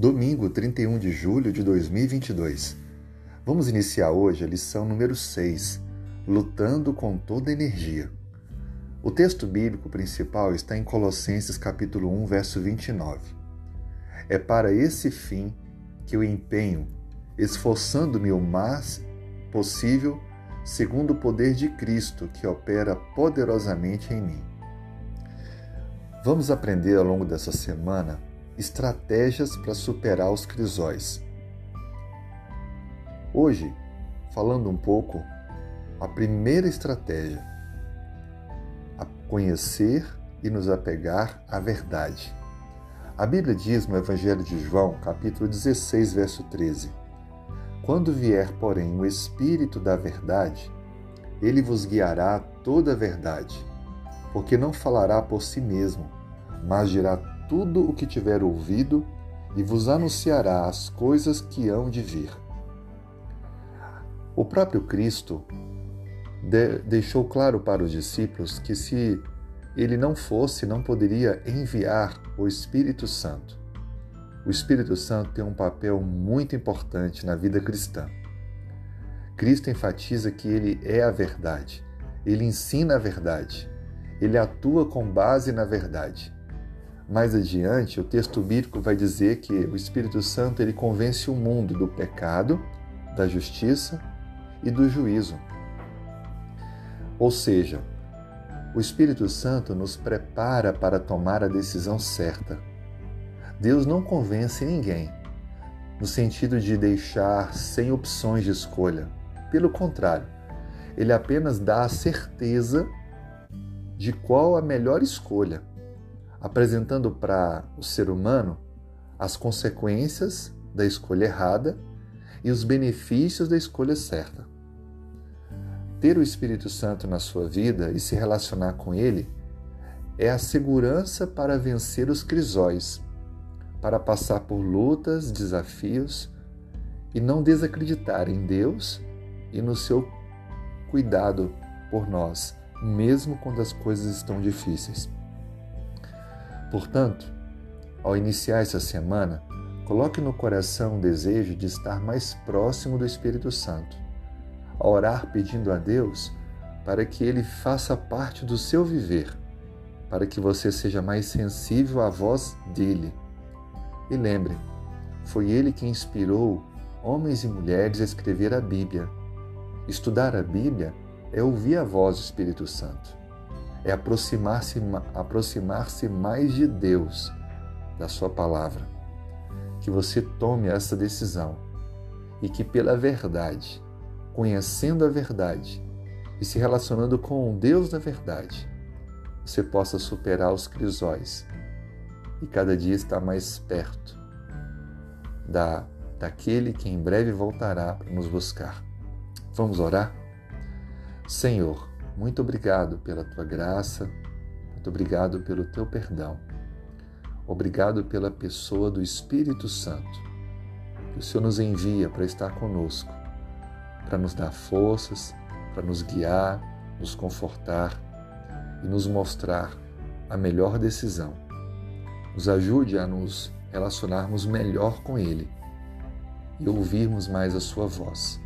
Domingo, 31 de julho de 2022. Vamos iniciar hoje a lição número 6, Lutando com toda energia. O texto bíblico principal está em Colossenses capítulo 1, verso 29. É para esse fim que eu empenho, esforçando-me o mais possível, segundo o poder de Cristo que opera poderosamente em mim. Vamos aprender ao longo dessa semana estratégias para superar os crisóis. Hoje, falando um pouco, a primeira estratégia, a conhecer e nos apegar à verdade. A Bíblia diz no Evangelho de João, capítulo 16, verso 13: Quando vier, porém, o Espírito da verdade, ele vos guiará a toda a verdade, porque não falará por si mesmo, mas dirá tudo o que tiver ouvido e vos anunciará as coisas que hão de vir. O próprio Cristo de deixou claro para os discípulos que se ele não fosse, não poderia enviar o Espírito Santo. O Espírito Santo tem um papel muito importante na vida cristã. Cristo enfatiza que ele é a verdade, ele ensina a verdade, ele atua com base na verdade. Mais adiante, o texto bíblico vai dizer que o Espírito Santo ele convence o mundo do pecado, da justiça e do juízo. Ou seja, o Espírito Santo nos prepara para tomar a decisão certa. Deus não convence ninguém no sentido de deixar sem opções de escolha. Pelo contrário, ele apenas dá a certeza de qual a melhor escolha apresentando para o ser humano as consequências da escolha errada e os benefícios da escolha certa. Ter o Espírito Santo na sua vida e se relacionar com ele é a segurança para vencer os crisóis, para passar por lutas, desafios e não desacreditar em Deus e no seu cuidado por nós, mesmo quando as coisas estão difíceis. Portanto, ao iniciar essa semana, coloque no coração o desejo de estar mais próximo do Espírito Santo, a orar pedindo a Deus para que ele faça parte do seu viver, para que você seja mais sensível à voz dele. E lembre, foi ele que inspirou homens e mulheres a escrever a Bíblia. Estudar a Bíblia é ouvir a voz do Espírito Santo é aproximar-se aproximar mais de Deus, da Sua palavra. Que você tome essa decisão e que, pela verdade, conhecendo a verdade e se relacionando com o Deus da verdade, você possa superar os crisóis e cada dia estar mais perto da, daquele que em breve voltará para nos buscar. Vamos orar? Senhor, muito obrigado pela tua graça, muito obrigado pelo teu perdão. Obrigado pela pessoa do Espírito Santo, que o Senhor nos envia para estar conosco, para nos dar forças, para nos guiar, nos confortar e nos mostrar a melhor decisão. Nos ajude a nos relacionarmos melhor com Ele e ouvirmos mais a Sua voz.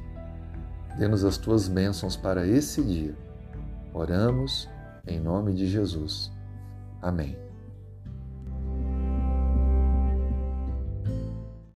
Dê-nos as tuas bênçãos para esse dia Oramos em nome de Jesus. Amém.